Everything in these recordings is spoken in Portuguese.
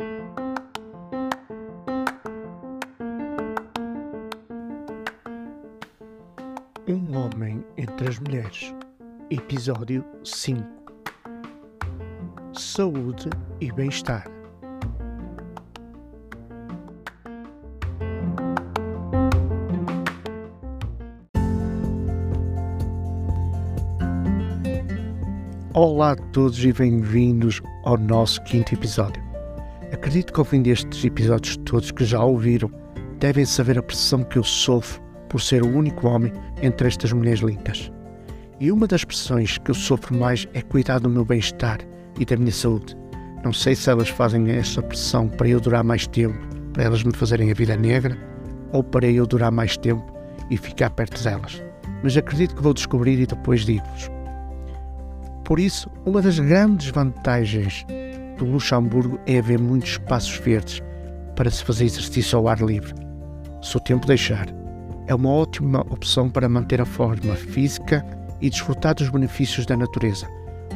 Um homem entre as mulheres. Episódio 5. Saúde e bem-estar. Olá a todos e bem-vindos ao nosso quinto episódio. Acredito que ao fim destes episódios todos que já ouviram, devem saber a pressão que eu sofro por ser o único homem entre estas mulheres lindas. E uma das pressões que eu sofro mais é cuidar do meu bem-estar e da minha saúde. Não sei se elas fazem essa pressão para eu durar mais tempo, para elas me fazerem a vida negra, ou para eu durar mais tempo e ficar perto delas. Mas acredito que vou descobrir e depois digo-vos. Por isso, uma das grandes vantagens do Luxemburgo é haver muitos espaços verdes para se fazer exercício ao ar livre, se o tempo deixar. É uma ótima opção para manter a forma física e desfrutar dos benefícios da natureza.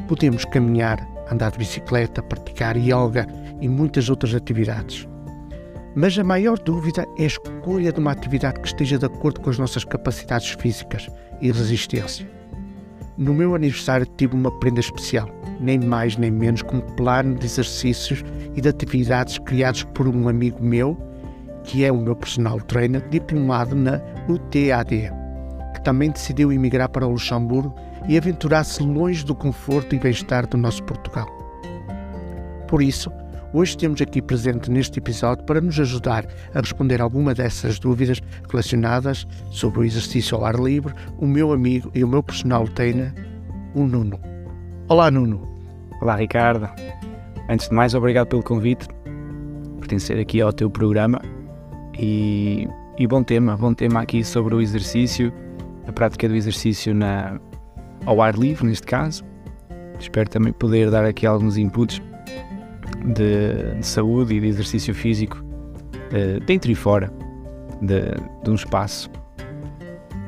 Podemos caminhar, andar de bicicleta, praticar yoga e muitas outras atividades. Mas a maior dúvida é a escolha de uma atividade que esteja de acordo com as nossas capacidades físicas e resistência. No meu aniversário tive uma prenda especial, nem mais nem menos que um plano de exercícios e de atividades criados por um amigo meu, que é o meu personal trainer, diplomado na UTAD, que também decidiu emigrar para o Luxemburgo e aventurar-se longe do conforto e bem-estar do nosso Portugal. Por isso, hoje temos aqui presente neste episódio para nos ajudar a responder alguma dessas dúvidas relacionadas sobre o exercício ao ar livre, o meu amigo e o meu personal trainer, o Nuno. Olá, Nuno. Olá, Ricardo. Antes de mais, obrigado pelo convite, pertencer aqui ao teu programa e, e bom tema, bom tema aqui sobre o exercício, a prática do exercício na, ao ar livre, neste caso. Espero também poder dar aqui alguns inputs de, de saúde e de exercício físico uh, dentro e fora de, de um espaço.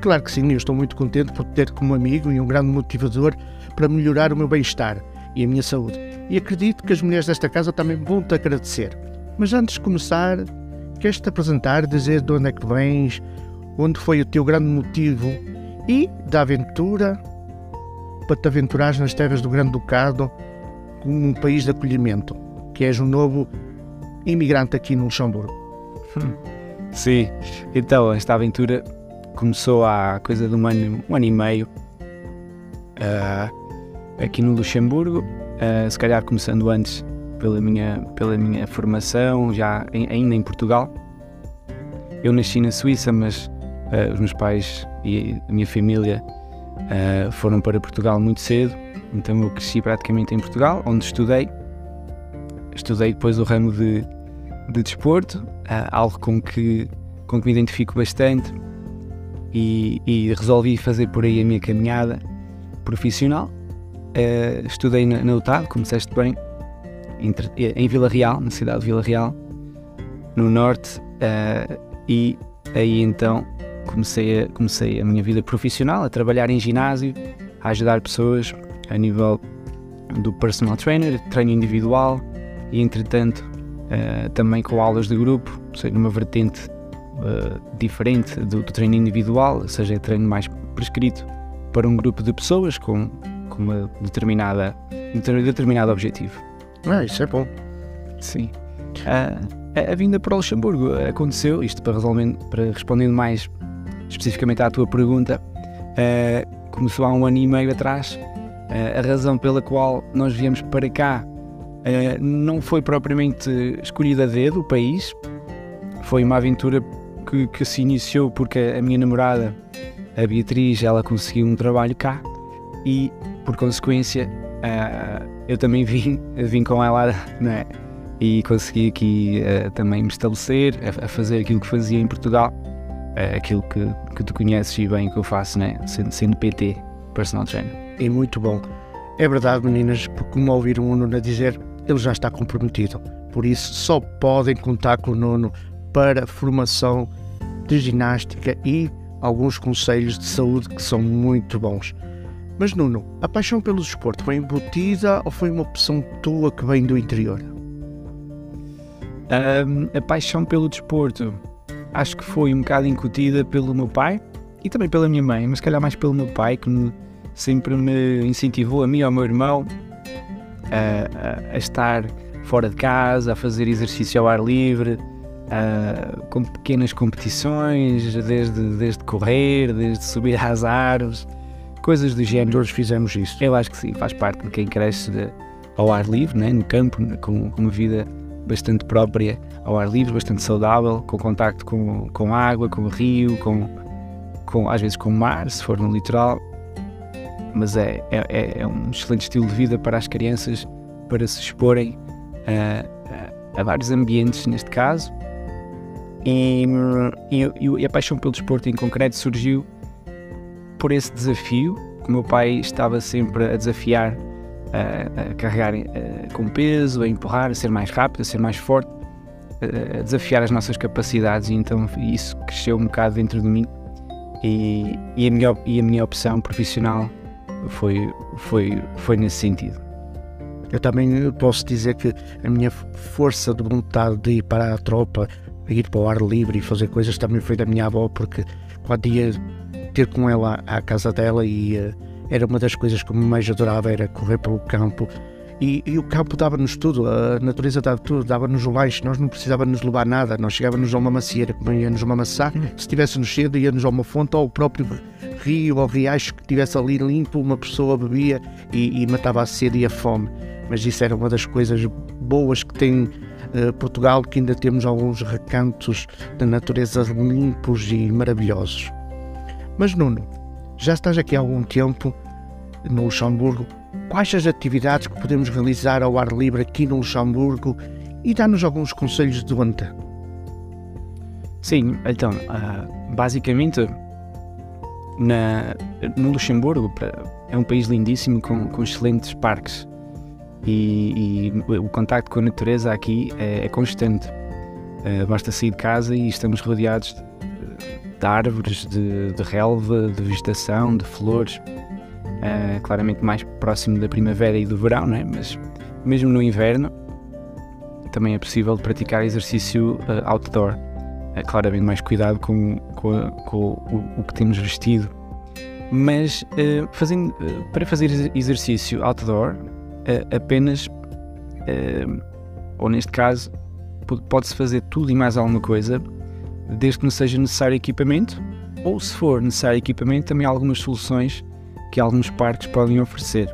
Claro que sim, eu estou muito contente por ter como amigo e um grande motivador para melhorar o meu bem-estar e a minha saúde. E acredito que as mulheres desta casa também vão te agradecer. Mas antes de começar, queres te apresentar, dizer de onde é que vens, onde foi o teu grande motivo e da aventura para te aventurares nas terras do Grande Ducado como um país de acolhimento, que és um novo imigrante aqui no Luxemburgo. Sim, então esta aventura começou há coisa de um ano, um ano e meio uh, aqui no Luxemburgo, uh, se calhar começando antes pela minha, pela minha formação, já em, ainda em Portugal. Eu nasci na Suíça, mas uh, os meus pais e a minha família foram para Portugal muito cedo, então eu cresci praticamente em Portugal, onde estudei. Estudei depois o ramo de, de desporto, algo com que, com que me identifico bastante e, e resolvi fazer por aí a minha caminhada profissional. Uh, estudei na, na UTAD, como bem, em, em Vila Real, na cidade de Vila Real, no norte, uh, e aí então comecei a, comecei a minha vida profissional, a trabalhar em ginásio, a ajudar pessoas a nível do personal trainer, treino individual e entretanto uh, também com aulas de grupo, sei, numa vertente diferente do, do, treino individual, ou seja, treino mais prescrito para um grupo de pessoas com, com uma determinada, determinado objetivo. Ah, isso é bom. Sim. Uh, a, a, vinda para o Luxemburgo aconteceu, isto para, para respondendo mais especificamente à tua pergunta, uh, começou há um ano e meio atrás. Uh, a razão pela qual nós viemos para cá não foi propriamente escolhida a dedo o país, foi uma aventura que, que se iniciou porque a minha namorada a Beatriz ela conseguiu um trabalho cá e por consequência uh, eu também vim, vim com ela né? e consegui aqui uh, também me estabelecer a, a, fazer aquilo que fazia em Portugal uh, aquilo que, que tu conheces e bem que eu faço né? sendo, sendo PT, personal trainer e muito bom é verdade meninas, porque como ouviram o Nuno a dizer ele já está comprometido por isso só podem contar com o Nuno para formação de ginástica e alguns conselhos de saúde que são muito bons. Mas Nuno, a paixão pelo desporto foi embutida ou foi uma opção tua que vem do interior? Um, a paixão pelo desporto acho que foi um bocado incutida pelo meu pai e também pela minha mãe, mas se calhar mais pelo meu pai, que me, sempre me incentivou a mim e ao meu irmão a, a, a estar fora de casa, a fazer exercício ao ar livre, uh, com pequenas competições, desde, desde correr, desde subir às árvores, coisas do género. Todos fizemos isso. Eu acho que sim, faz parte de quem cresce de, ao ar livre, né, no campo, com, com uma vida bastante própria ao ar livre, bastante saudável, com contacto com, com água, com rio, com, com, às vezes com mar, se for no litoral. Mas é, é, é um excelente estilo de vida para as crianças, para se exporem a, a, a vários ambientes, neste caso. E, e, e, a paixão pelo desporto em concreto surgiu por esse desafio, que o meu pai estava sempre a desafiar a, a carregar com peso, a empurrar, a ser mais rápido, a ser mais forte, a desafiar as nossas capacidades e então isso cresceu um bocado dentro de mim e, e, a, minha, e a minha opção profissional foi, foi, foi nesse sentido. Eu também posso dizer que a minha força de vontade de ir para a tropa, ir para o ar livre e fazer coisas também foi da minha avó, porque quando ia ter com ela à casa dela e uh, era uma das coisas que eu mais adorava, era correr pelo campo. E, e o campo dava-nos tudo, a natureza dava tudo, dava-nos o lanche, nós não precisávamos levar nada, nós chegávamos a uma macieira, comíamos uma maçã, hum. se estivéssemos cedo íamos a uma fonte ou o próprio rio ou riacho que estivesse ali limpo, uma pessoa bebia e, e matava a sede e a fome. Mas isso era uma das coisas boas que tem uh, Portugal, que ainda temos alguns recantos de natureza limpos e maravilhosos. Mas Nuno, já estás aqui há algum tempo no Luxemburgo, quais as atividades que podemos realizar ao ar livre aqui no Luxemburgo e dá-nos alguns conselhos de onde? Sim, então, uh, basicamente, na, no Luxemburgo é um país lindíssimo com, com excelentes parques e, e, o contacto com a natureza aqui é, é constante. Uh, basta sair de casa e estamos rodeados de, de árvores, de, de relva, de vegetação, de flores uh, claramente mais próximo da primavera e do verão, não é? mas mesmo no inverno também é possível praticar exercício uh, outdoor. Uh, claramente mais cuidado com, com, com o, o, que temos vestido. Mas fazendo, para fazer exercício outdoor, apenas, ou neste caso, pode-se fazer tudo e mais alguma coisa, desde que não seja necessário equipamento, ou se for necessário equipamento, também há algumas soluções que alguns parques podem oferecer.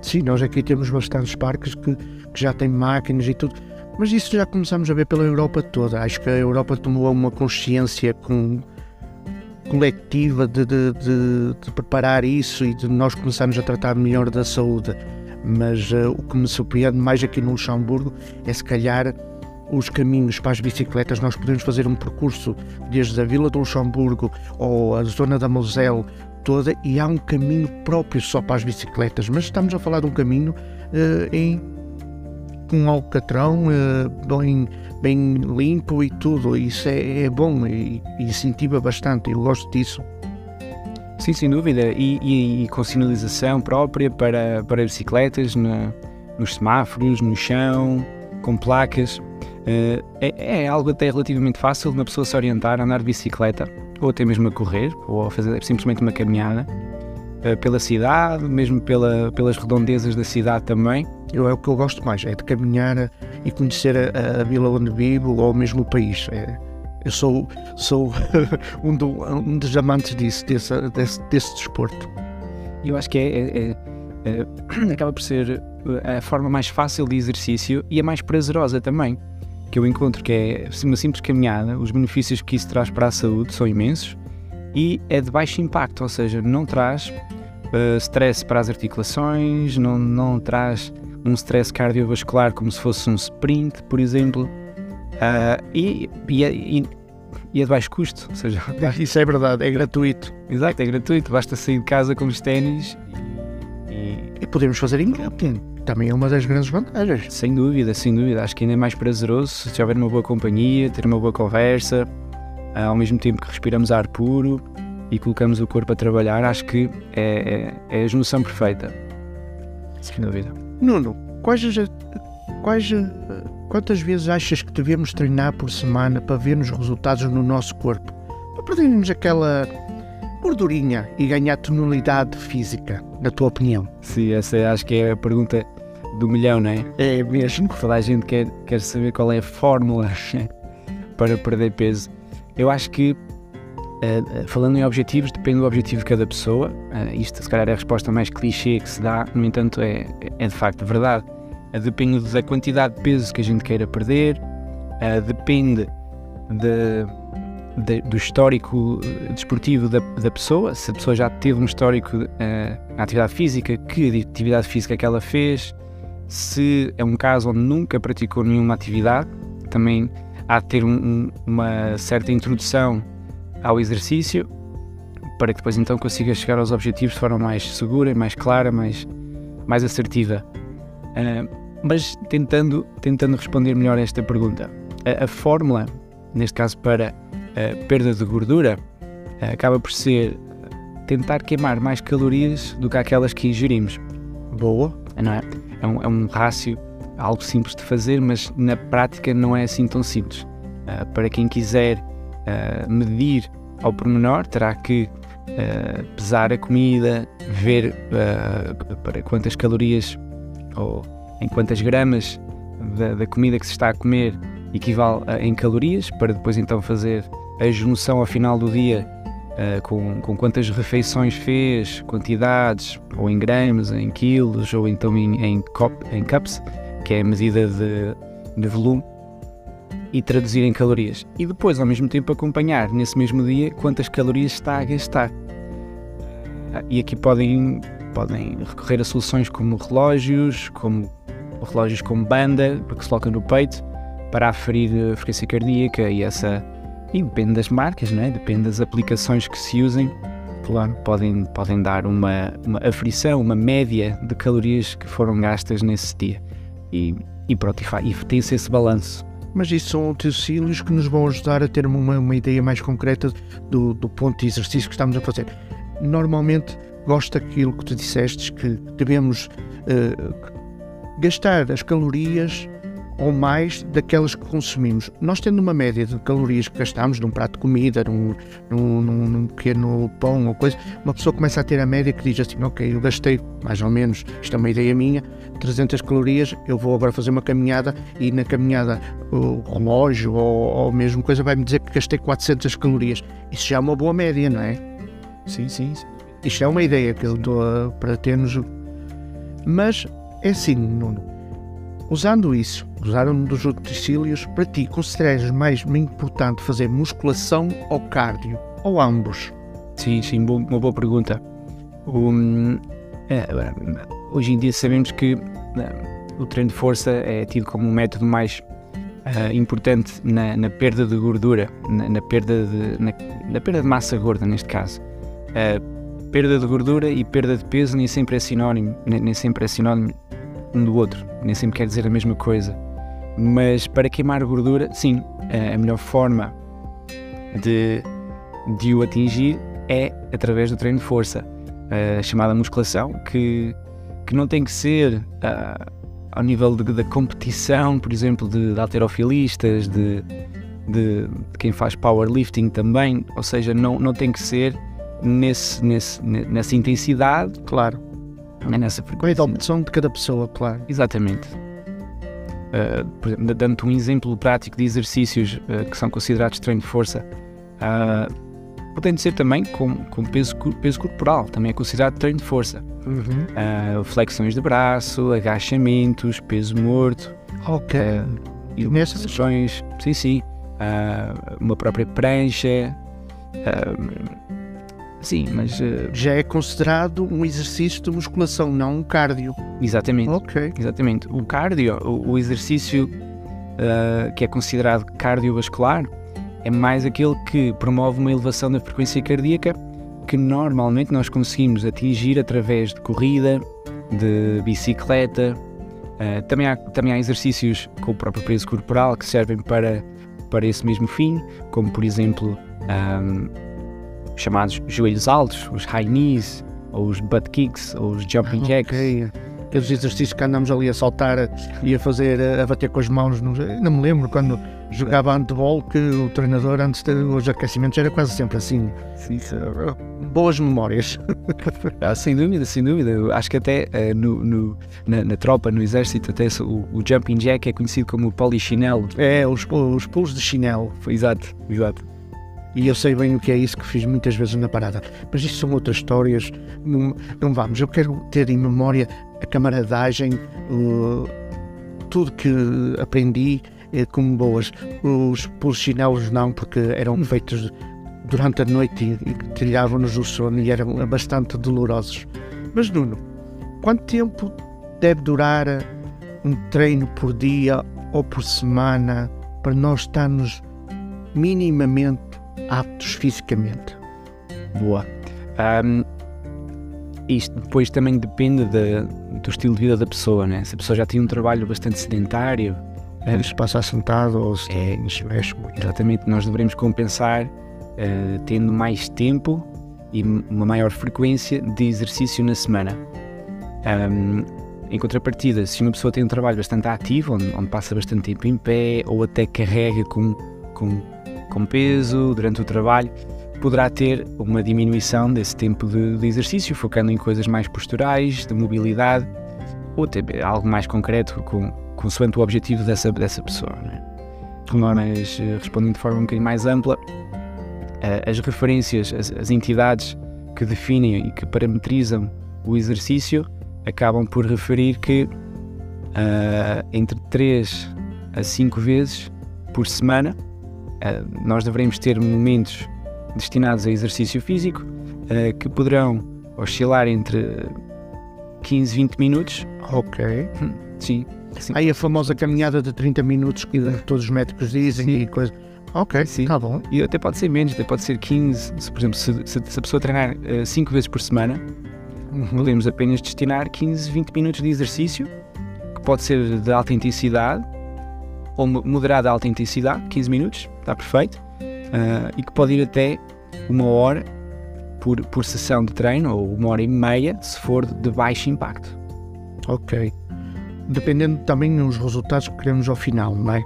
Sim, nós aqui temos bastantes parques que, que já têm máquinas e tudo, mas isso já começamos a ver pela Europa toda. Acho que a Europa tomou uma consciência com, coletiva de, de, de, de, preparar isso e de nós começarmos a tratar melhor da saúde. Mas uh, o que me surpreende mais aqui no Luxemburgo é se calhar os caminhos para as bicicletas. Nós podemos fazer um percurso desde a Vila do Luxemburgo ou a zona da Moselle toda e há um caminho próprio só para as bicicletas, mas estamos a falar de um caminho uh, em com alcatrão uh, bem, bem limpo e tudo. Isso é, é bom e, e, incentiva bastante. Eu gosto disso. Sim, sem dúvida. E, e, e com sinalização própria para, para bicicletas na, nos semáforos, no chão, com placas. Uh, é, é, algo até relativamente fácil de uma pessoa se orientar a andar de bicicleta ou até mesmo a correr, ou a fazer simplesmente uma caminhada uh, pela cidade, mesmo pela, pelas redondezas da cidade também. Eu, é o que eu gosto mais, é de caminhar e conhecer a, a vila onde vivo ou mesmo o país. É, eu sou, sou um, do, um, dos amantes disso, desse, desse, desse desporto. Eu acho que é, é, é, é acaba por ser a forma mais fácil de exercício e a mais prazerosa também que eu encontro, que é uma simples caminhada, os benefícios que isso traz para a saúde são imensos e é de baixo impacto, ou seja, não traz uh, stress para as articulações, não, não traz um stress cardiovascular como se fosse um sprint, por exemplo, uh, e, e, e, e, é de baixo custo, ou seja... Isso é verdade, é gratuito. Exato, é gratuito, basta sair de casa com os ténis e... E podemos fazer em camping também é uma das grandes vantagens. Sem dúvida, sem dúvida. Acho que ainda é mais prazeroso se houver uma boa companhia, ter uma boa conversa, ah, ao mesmo tempo que respiramos ar puro e colocamos o corpo a trabalhar. Acho que é, é, é a junção perfeita. Sem dúvida. Nuno, quais, quais, quantas vezes achas que devemos treinar por semana para vermos resultados no nosso corpo? Para perdermos aquela gordurinha e ganhar tonalidade física, na tua opinião? Sim, essa acho que é a pergunta do milhão, não é? É mesmo. Toda a gente quer, quer saber qual é a fórmula para perder peso. Eu acho que, uh, falando em objetivos, depende do objetivo de cada pessoa. Uh, isto, se calhar, é a resposta mais clichê que se dá, no entanto, é, é de facto verdade. Depende da quantidade de peso que a gente queira perder, depende de de, do histórico eh, desportivo da, da, pessoa, se a pessoa já teve um histórico uh, na atividade física, que atividade física que ela fez, se é um caso onde nunca praticou nenhuma atividade, também há de ter um, uma certa introdução ao exercício para que depois então consiga chegar aos objetivos de forma mais segura, mais clara, mais, mais assertiva. Uh, mas tentando, tentando responder melhor a esta pergunta, a, a fórmula, neste caso para a perda de gordura acaba por ser tentar queimar mais calorias do que aquelas que ingerimos. Boa. Não é? É um, é um rácio, algo simples de fazer, mas na prática não é assim tão simples. Uh, para quem quiser uh, medir ao pormenor, terá que pesar a comida, ver para quantas calorias ou em quantas gramas da, da comida que se está a comer equivale em calorias, para depois então fazer a junção ao final do dia uh, com, com quantas refeições fez, quantidades, ou em gramas, em quilos, ou então em, em, cop, em cups, que é a medida de, de volume, e traduzir em calorias. E depois, ao mesmo tempo, acompanhar nesse mesmo dia quantas calorias está a gastar. Uh, e aqui podem, podem recorrer a soluções como relógios, como relógios com banda, que se coloca no peito, para aferir a frequência cardíaca e essa e depende das marcas, não é? depende das aplicações que se usem. Claro, podem, podem dar uma, uma aflição, uma média de calorias que foram gastas nesse dia. E, e pronto, e, e tem-se esse balanço. Mas isso são utensílios que nos vão ajudar a ter uma, uma ideia mais concreta do, do ponto de exercício que estamos a fazer. Normalmente, gosto daquilo que tu disseste, que devemos uh, gastar as calorias ou mais daquelas que consumimos. Nós tendo uma média de calorias que gastamos num prato de comida, num, num, num, pequeno pão ou coisa, uma pessoa começa a ter a média que diz assim, ok, eu gastei mais ou menos, isto é uma ideia minha, 300 calorias, eu vou agora fazer uma caminhada e na caminhada o relógio ou, ou mesmo coisa vai-me dizer que gastei 400 calorias. Isso já é uma boa média, não é? Sim, sim. sim. Isto é uma ideia que eu dou para termos... Mas é assim, Nuno, Usando isso, usar um dos utensílios, para ti consideras mais importante fazer musculação ou cardio? Ou ambos? Sim, sim, uma boa pergunta. Um, é, hoje em dia sabemos que né, o treino de força é tido como um método mais uh, importante na, na, perda de gordura, na, na perda de, na, na, perda de massa gorda, neste caso. Uh, perda de gordura e perda de peso nem sempre é sinónimo, nem, nem sempre é sinónimo um do outro, nem sempre quer dizer a mesma coisa. Mas para queimar gordura, sim, a melhor forma de, de o atingir é através do treino de força, a chamada musculação, que, que não tem que ser uh, ao nível da competição, por exemplo, de, de alterofilistas, de, de, de, quem faz powerlifting também, ou seja, não, não tem que ser nesse, nesse, nessa intensidade, claro, é nessa frequência. Com a de cada pessoa, claro. Exatamente. Uh, por exemplo, dando um exemplo prático de exercícios uh, que são considerados treino de força, uh, podem ser também com, com peso, peso corporal, também é considerado treino de força. Uhum. Uh, flexões de braço, agachamentos, peso morto. Ok. Uh, nessas sessões, sim, sim. uma própria prancha. Sim, mas. Uh... Já é considerado um exercício de musculação, não um cardio. Exatamente. Ok. Exatamente. O cardio, o, o exercício uh, que é considerado cardiovascular, é mais aquele que promove uma elevação da frequência cardíaca que normalmente nós conseguimos atingir através de corrida, de bicicleta. Uh, também, há, também há exercícios com o próprio peso corporal que servem para, para esse mesmo fim, como por exemplo. Um, chamados joelhos altos, os high knees, ou os butt kicks, ou os jumping ah, jacks. Okay. aqueles exercícios que andamos ali a saltar e a fazer, a bater com as mãos. Não, não me lembro quando jogava handball que o treinador antes dos aquecimentos era quase sempre assim. Sim, Boas memórias. Ah, sem dúvida, sem dúvida. Eu acho que até uh, no, no na, na, tropa, no exército, até o, o, jumping jack é conhecido como polichinelo. É, os, os pulos de chinelo. Exato, exato. E eu sei bem o que é isso que fiz muitas vezes na parada. Mas isso são outras histórias. Não, não vamos. Eu quero ter em memória a camaradagem, uh, tudo que aprendi uh, como boas. Os polichinelos não, porque eram hum. feitos durante a noite e, e trilhavam-nos o sono e eram bastante dolorosos. Mas Nuno, quanto tempo deve durar um treino por dia ou por semana para nós estarmos minimamente aptos fisicamente? Boa. Um, isto depois também depende de, do estilo de vida da pessoa, né? Se a pessoa já tem um trabalho bastante sedentário. É, se passa sentado ou se é, mexe muito. Exatamente, nós devemos compensar uh, tendo mais tempo e uma maior frequência de exercício na semana. Um, em contrapartida, se uma pessoa tem um trabalho bastante ativo, onde, onde passa bastante tempo em pé ou até carrega com, com com peso durante o trabalho, poderá ter uma diminuição desse tempo de, de exercício, focando em coisas mais posturais, de mobilidade, ou até algo mais concreto, com, consoante o objetivo dessa, dessa pessoa. É? Mas, eh, respondendo de forma um bocadinho mais ampla, as referências, as, as entidades que definem e que parametrizam o exercício acabam por referir que uh, entre 3 a 5 vezes por semana nós deveremos ter momentos destinados a exercício físico uh, que poderão oscilar entre 15 e 20 minutos. Ok. Hum, sim. sim. Aí a famosa caminhada de 30 minutos que todos os médicos dizem sim. e coisa. Ok, sim. Tá bom. E até pode ser menos, até pode ser 15. Se, por exemplo, se, se, se a pessoa treinar 5 uh, vezes por semana, uhum. podemos apenas destinar 15, 20 minutos de exercício, que pode ser de alta intensidade ou moderada alta intensidade, 15 minutos, está perfeito, uh, e que pode ir até uma hora por, por sessão de treino, ou uma hora e meia, se for de baixo impacto. Ok. Dependendo também dos resultados que queremos ao final, não é?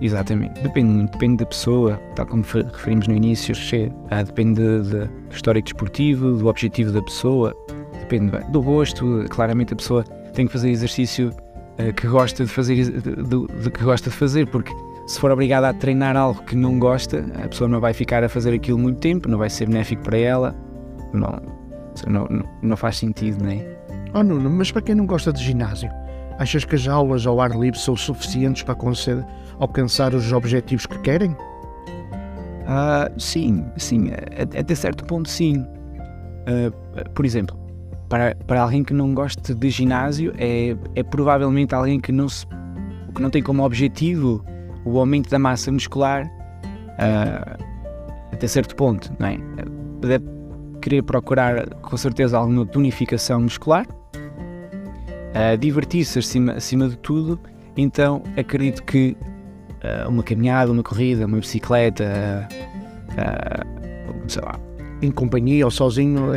Exatamente. Depende depende da pessoa, tal como referimos no início, uh, depende do histórico desportivo, do objetivo da pessoa, depende do gosto. Claramente a pessoa tem que fazer exercício que gosta de fazer, de, que gosta de fazer, porque se for obrigada a treinar algo que não gosta, a pessoa não vai ficar a fazer aquilo muito tempo, não vai ser benéfico para ela, não, não, não faz sentido, não é? Oh Nuno, mas para quem não gosta de ginásio, achas que as aulas ao ar livre são suficientes para alcançar os objetivos que querem? Uh, sim, sim, até certo ponto sim. Uh, por exemplo, para, para alguém que não gosta de ginásio, é, é provavelmente alguém que não, se, que não tem como objetivo o aumento da massa muscular uh, até certo ponto, não é? Deve querer procurar com certeza alguma tonificação muscular, uh, divertir-se acima, acima de tudo, então acredito que uh, uma caminhada, uma corrida, uma bicicleta, sei lá. Em companhia ou sozinho,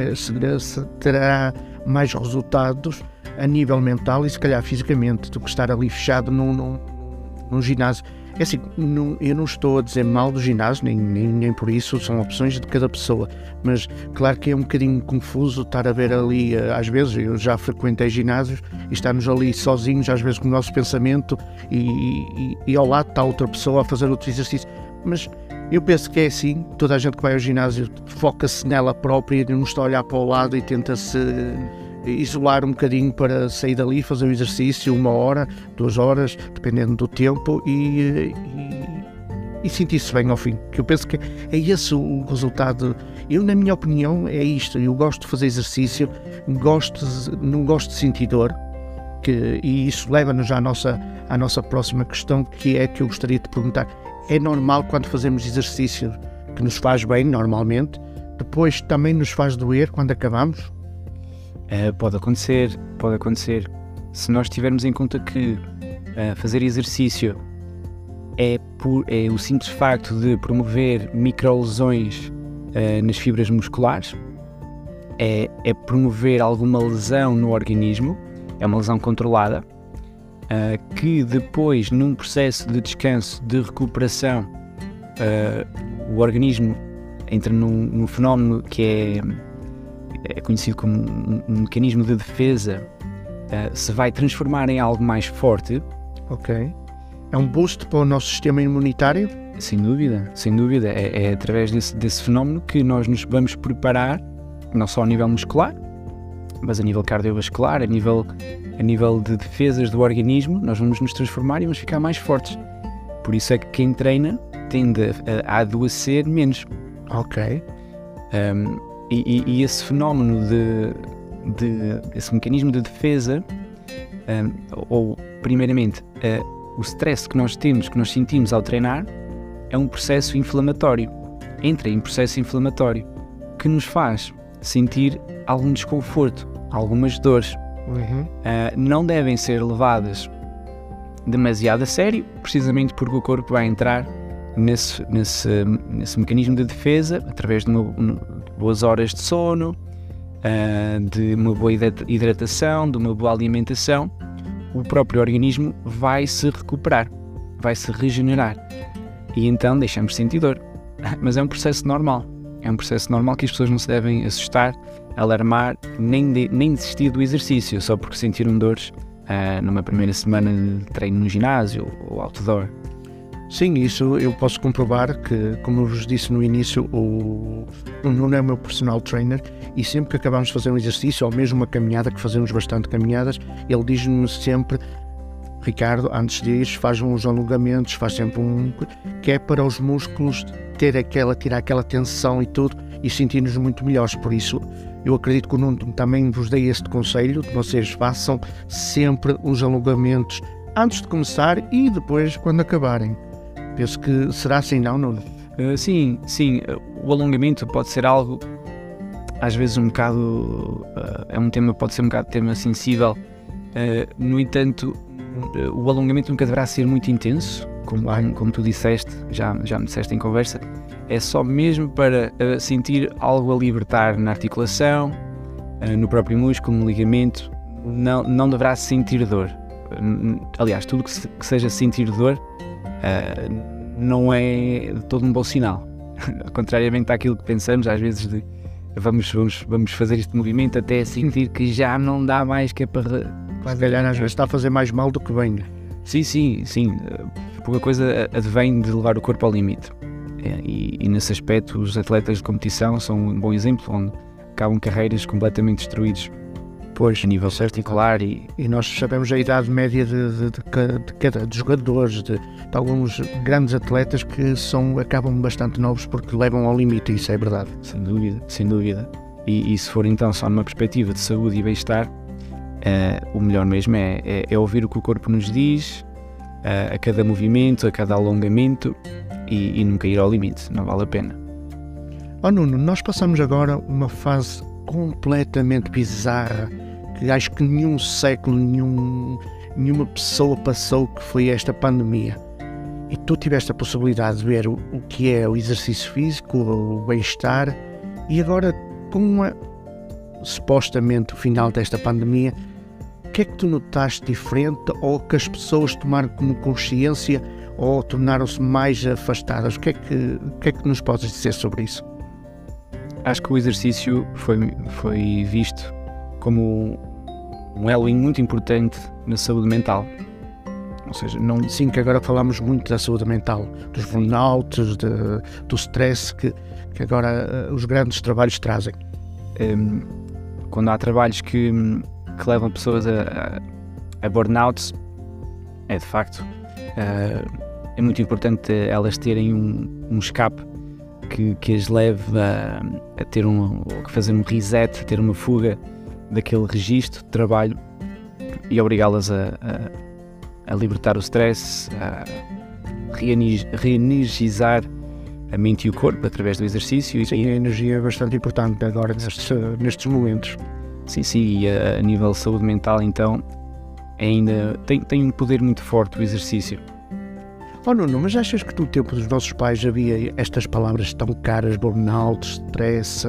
terá mais resultados a nível mental e se calhar fisicamente do que estar ali fechado num, num, num ginásio. É assim, não, eu não estou a dizer mal do ginásio, nem, nem, nem, por isso, são opções de cada pessoa, mas claro que é um bocadinho confuso estar a ver ali, eh, às vezes, eu já frequentei ginásios e estamos ali sozinhos, às vezes com o nosso pensamento, e, e, e ao lado está outra pessoa a fazer outro exercício, mas eu penso que é assim, toda a gente que vai ao ginásio foca-se nela própria, não está a olhar para o lado e tenta-se isolar um bocadinho para sair dali, fazer o exercício uma hora, duas horas, dependendo do tempo, e, e, e sentir-se bem ao fim. Que eu penso que é esse o resultado. Eu, na minha opinião, é isto. Eu gosto de fazer exercício, gosto de, não gosto de sentir dor, que, e isso leva-nos à nossa, à nossa próxima questão, que é que eu gostaria de perguntar. É normal quando fazemos exercício que nos faz bem, normalmente, depois também nos faz doer quando acabamos? Uh, pode acontecer, pode acontecer. Se nós tivermos em conta que uh, fazer exercício é, por, é o simples facto de promover microlesões uh, nas fibras musculares, é, é promover alguma lesão no organismo, é uma lesão controlada, uh, que depois, num processo de descanso, de recuperação, uh, o organismo entra num, num, fenómeno que é, é conhecido como um, um, mecanismo de defesa, uh, se vai transformar em algo mais forte. Ok. É um boost para o nosso sistema imunitário? Sem dúvida, sem dúvida. É, é através desse, desse fenómeno que nós nos vamos preparar, não só a nível muscular, mas a nível cardiovascular, a nível, a nível de defesas do organismo, nós vamos nos transformar e vamos ficar mais fortes. Por isso é que quem treina tende a, a adoecer menos. Ok. Um, e, e, esse fenómeno de, de, esse mecanismo de defesa, um, ou primeiramente uh, o stress que nós temos, que nós sentimos ao treinar, é um processo inflamatório. Entra em processo inflamatório que nos faz sentir algum desconforto, algumas dores. Uhum. Uh, não devem ser levadas demasiado a sério, precisamente porque o corpo vai entrar nesse, nesse, nesse mecanismo de defesa através de, uma, boas horas de sono, uh, de uma boa hidratação, de uma boa alimentação. O próprio organismo vai se recuperar, vai se regenerar e então deixamos de sentir dor. Mas é um processo normal. É um processo normal que as pessoas não se devem assustar, alarmar, nem, de, nem desistir do exercício só porque sentiram dores uh, numa primeira semana de treino no ginásio ou outdoor. Sim, isso eu posso comprovar que, como eu vos disse no início, o, o Nuno é o meu personal trainer e sempre que acabamos de fazer um exercício ou mesmo uma caminhada, que fazemos bastante caminhadas, ele diz-nos sempre Ricardo, antes disso, faz uns alongamentos, faz sempre um. que é para os músculos ter aquela, tirar aquela tensão e tudo e sentir-nos muito melhores. Por isso, eu acredito que o Nuno também vos dei este conselho de vocês façam sempre os alongamentos antes de começar e depois quando acabarem. Penso que será assim, não, Nuno? Uh, sim, sim. O alongamento pode ser algo, às vezes, um bocado. Uh, é um tema, pode ser um bocado tema sensível. Uh, no entanto, o alongamento nunca deverá ser muito intenso, como, como tu disseste, já, já me disseste em conversa. É só mesmo para uh, sentir algo a libertar na articulação, uh, no próprio músculo, no ligamento. Não, não deverá sentir dor. Uh, aliás, tudo que, se, que, seja sentir dor não é todo um bom sinal. Contrariamente àquilo que pensamos, às vezes, de vamos, vamos, vamos fazer este movimento até sentir que já não dá mais, que é para Vai calhar às vezes está a fazer mais mal do que bem. Sim, sim, sim. Pouca coisa advém de levar o corpo ao limite. E, e, nesse aspecto, os atletas de competição são um bom exemplo, onde acabam carreiras completamente destruídos. Pois, a nível articular e... e nós sabemos a idade média de, de, de, de, de jogadores, de, alguns grandes atletas que são, acabam bastante novos porque levam ao limite, isso é verdade. Sem dúvida, sem dúvida. E, e se for então só numa perspectiva de saúde e bem-estar, Uh, o melhor mesmo é, é, é, ouvir o que o corpo nos diz uh, a cada movimento, a cada alongamento e, e, nunca ir ao limite, não vale a pena. Oh Nuno, nós passamos agora uma fase completamente bizarra que acho que nenhum século, nenhum, nenhuma pessoa passou que foi esta pandemia. E tu tiveste a possibilidade de ver o, o que é o exercício físico, o bem-estar, e agora com a, supostamente o final desta pandemia, que é que tu notaste diferente ou que as pessoas tomaram como consciência ou tornaram-se mais afastadas? O que, é que, o que é que nos podes dizer sobre isso? Acho que o exercício foi, foi visto como um elo muito importante na saúde mental. Ou seja, não... Sim, que agora falamos muito da saúde mental, dos burnouts, de, do stress que, que agora uh, os grandes trabalhos trazem. Um, quando há trabalhos que que levam pessoas a, a, a burnouts, é de facto. Uh, é muito importante elas terem um, um escape que, que as leve a, a ter um, a fazer um reset, a ter uma fuga daquele registro de trabalho e obrigá-las a, a, a, libertar o stress, a reenergizar a mente e o corpo através do exercício. Sim, e a energia é bastante importante agora nestes, nestes momentos. Sim, sim, e a, a nível de saúde mental, então, ainda tem, tem um poder muito forte o exercício. Oh Nuno, mas achas que no tempo dos nossos pais havia estas palavras tão caras, burnout, stress,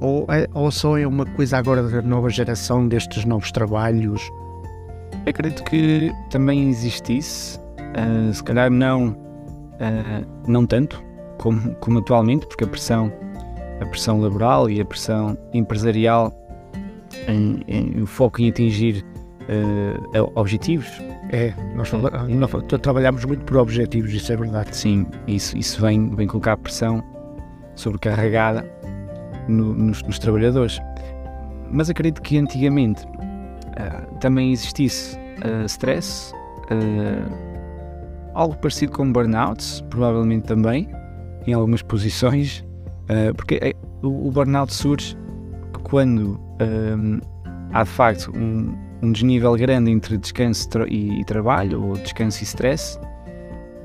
ou, é, ou só é uma coisa agora da nova geração, destes novos trabalhos? acredito que também existisse, uh, se calhar não, uh, não tanto como, como atualmente, porque a pressão, a pressão laboral e a pressão empresarial em, em, o foco em atingir uh, objetivos. É, nós, nós, trabalhamos muito por objetivos, isso é verdade. Sim, isso, isso vem, vem colocar pressão sobrecarregada no, nos, nos, trabalhadores. Mas acredito que antigamente uh, também existisse uh, stress, algo parecido com burnouts, provavelmente também, em algumas posições, porque o, o burnout surge quando há de facto um, um desnível grande entre descanso e, e trabalho, ou descanso e stress,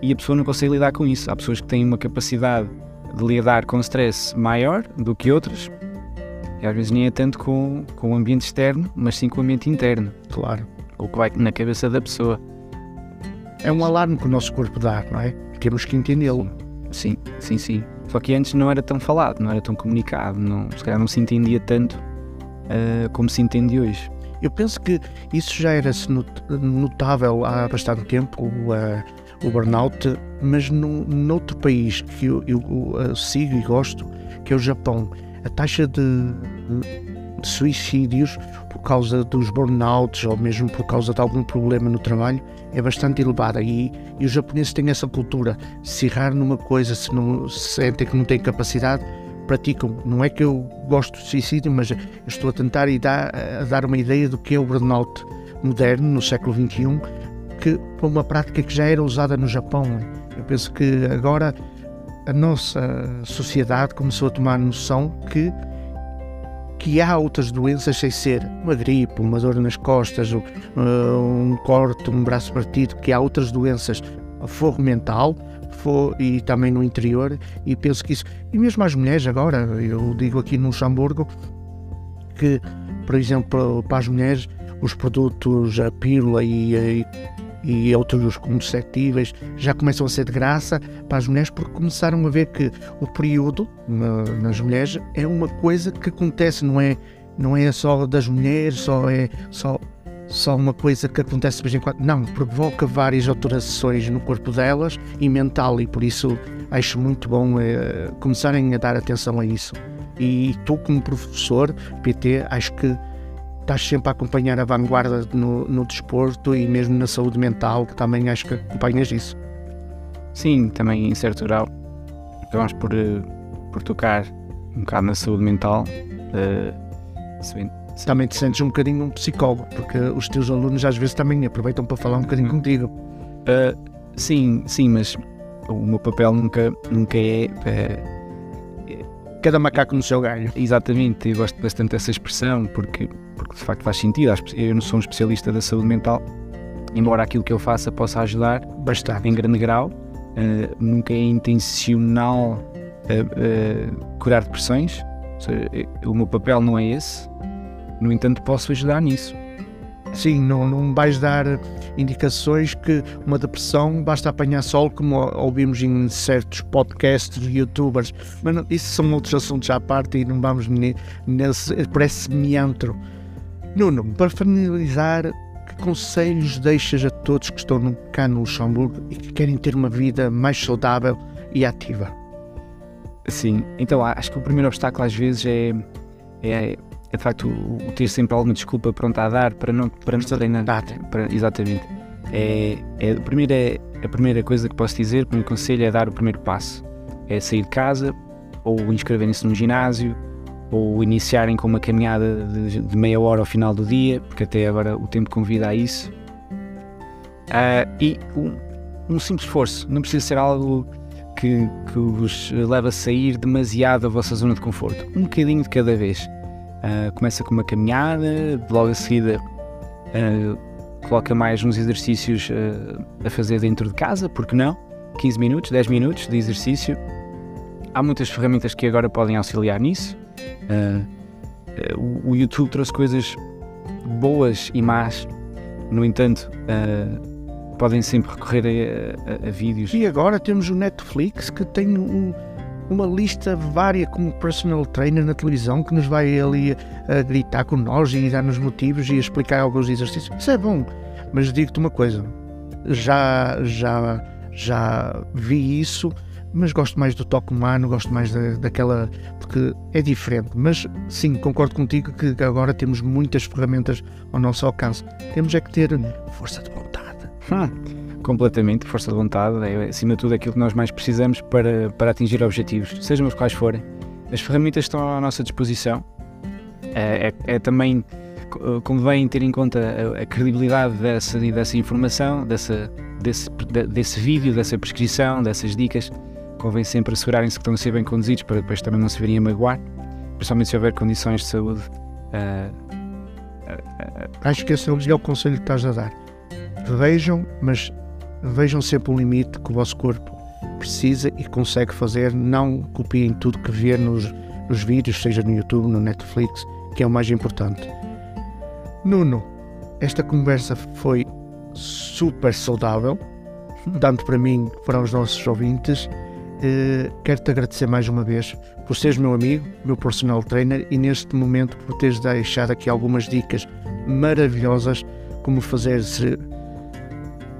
e a pessoa não consegue lidar com isso. Há pessoas que têm uma capacidade de lidar com stress maior do que outras, e às vezes nem é tanto com, com o ambiente externo, mas sim com o ambiente interno. Claro. O que vai na cabeça da pessoa. É um alarme que o nosso corpo dá, não é? Temos que entendê-lo. Sim, sim, sim. Só que antes não era tão falado, não era tão comunicado, não, se calhar não se entendia tanto uh, como se entende hoje. Eu penso que isso já era notável há bastante tempo, o, uh, o burnout, mas no, noutro país que eu, eu, eu, sigo e gosto, que é o Japão, a taxa de, de suicídios por causa dos burnouts ou mesmo por causa de algum problema no trabalho é bastante elevada. E, e os japoneses têm essa cultura. Se errar numa coisa, se, não, se sentem que não têm capacidade, praticam. Não é que eu gosto de suicídio, mas estou a tentar e dar, a dar uma ideia do que é o burnout moderno no século XXI, que foi uma prática que já era usada no Japão. Eu penso que agora a nossa sociedade começou a tomar noção que que há outras doenças sem ser uma gripe, uma dor nas costas, um corte, um braço partido, que há outras doenças a forro mental, e também no interior, e penso que isso, e mesmo as mulheres agora, eu digo aqui no Luxemburgo, que, por exemplo, para as mulheres, os produtos, a pílula e, e, e outros contraceptíveis já começam a ser de graça para as mulheres porque começaram a ver que o período na, nas mulheres é uma coisa que acontece, não é, não é só das mulheres, só é só só uma coisa que acontece de vez em quando. Não, provoca várias alterações no corpo delas e mental, e por isso acho muito bom eh, começarem a dar atenção a isso. E tu, como professor, PT, acho que estás sempre a acompanhar a vanguarda no, no desporto e mesmo na saúde mental, que também acho que acompanhas isso. Sim, também em certo grau. Acabamos por, eh, por tocar um bocado na saúde mental. Uh, também te sentes um bocadinho um psicólogo, porque os teus alunos às vezes também aproveitam para falar um bocadinho hum. contigo. Uh, sim, sim, mas o meu papel nunca, nunca é, é, Cada macaco no seu galho. Exatamente, eu gosto bastante dessa expressão, porque, porque de facto faz sentido. Eu não sou um especialista da saúde mental, embora aquilo que eu faça possa ajudar bastante em grande grau. Uh, nunca é intencional uh, curar depressões. Seja, o meu papel não é esse. No entanto, posso ajudar nisso. Sim, não, não vais dar indicações que uma depressão basta apanhar sol, como ouvimos em certos podcasts de youtubers. Mas não, isso são outros assuntos à parte e não vamos nesse, por esse meandro. Nuno, para finalizar, que conselhos deixas a todos que estão cá no Luxemburgo e que querem ter uma vida mais saudável e ativa? Sim, então acho que o primeiro obstáculo às vezes é, é é de facto o, o ter sempre alguma desculpa pronta a dar para não, para não treinar. Para, exatamente. É, é, a, primeira, é, a primeira coisa que posso dizer, o primeiro conselho é dar o primeiro passo. É sair de casa, ou inscreverem-se num ginásio, ou iniciarem com uma caminhada de, de, meia hora ao final do dia, porque até agora o tempo convida a isso. Uh, e um, um, simples esforço, não precisa ser algo que, que vos leve a sair demasiado da vossa zona de conforto. Um bocadinho de cada vez. Uh, começa com uma caminhada, logo a seguida uh, coloca mais uns exercícios uh, a fazer dentro de casa, porque não? 15 minutos, 10 minutos de exercício. Há muitas ferramentas que agora podem auxiliar nisso. O, YouTube trouxe coisas boas e más, no entanto, podem sempre recorrer a, a, a, vídeos. E agora temos o Netflix que tem um uma lista vária como personal trainer na televisão que nos vai ali a gritar com nós e dar-nos motivos e explicar alguns exercícios. Isso é bom. Mas digo-te uma coisa, já, já, já vi isso, mas gosto mais do toque humano, gosto mais da, daquela. porque é diferente. Mas sim, concordo contigo que agora temos muitas ferramentas ao nosso alcance. Temos é que ter força de vontade. Hum, completamente, força de vontade é acima de tudo aquilo que nós mais precisamos para, para atingir objetivos, sejam os quais forem. As ferramentas estão à nossa disposição. É, é, é também convém ter em conta a, a credibilidade dessa, dessa informação, dessa, desse, desse vídeo, dessa prescrição, dessas dicas. Convém sempre assegurarem-se que estão a ser bem conduzidos para depois também não se virem a magoar, principalmente se houver condições de saúde. Uh, uh, uh, Acho que esse é o melhor conselho que estás a dar. Vejam, mas vejam sempre o limite que o vosso corpo precisa e consegue fazer. Não copiem tudo que vê nos, nos vídeos, seja no YouTube, no Netflix, que é o mais importante. Nuno, esta conversa foi super saudável, tanto para mim como para os nossos ouvintes. Uh, Quero-te agradecer mais uma vez por seres meu amigo, meu personal trainer e neste momento por teres deixado aqui algumas dicas maravilhosas como fazer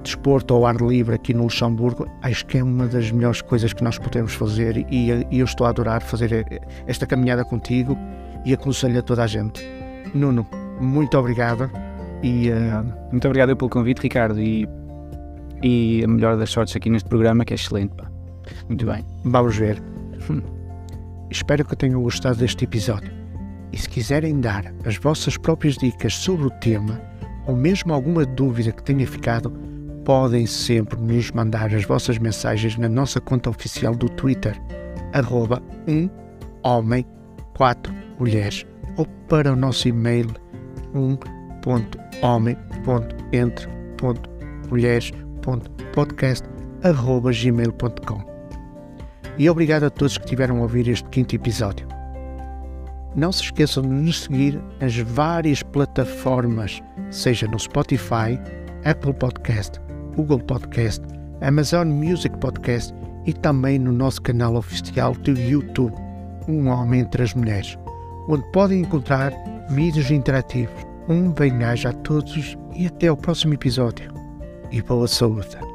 desporto ao ar livre aqui no Luxemburgo. Acho que é uma das melhores coisas que nós podemos fazer e, e eu estou a adorar fazer esta caminhada contigo e aconselho a toda a gente. Nuno, muito obrigado. E, uh... Muito obrigado pelo convite, Ricardo. E, e a melhor das sortes aqui neste programa, que é excelente. Pá. Muito bem. Vamos ver. Hum. Espero que tenham gostado deste episódio. E se quiserem dar as vossas próprias dicas sobre o tema, ou mesmo alguma dúvida que tenha ficado, podem sempre nos mandar as vossas mensagens na nossa conta oficial do Twitter, arroba um homem, quatro mulheres, ou para o nosso e-mail 1.homem.entre.mulheres.podcast.gmail.com E obrigado a todos que tiveram a ouvir este quinto episódio. Não se esqueçam de nos seguir nas várias plataformas, seja no Spotify, Apple Podcast, Google Podcast, Amazon Music Podcast e também no nosso canal oficial do YouTube, Um Homem entre as Mulheres, onde podem encontrar vídeos interativos. Um bem-aja a todos e até o próximo episódio. E boa saúde!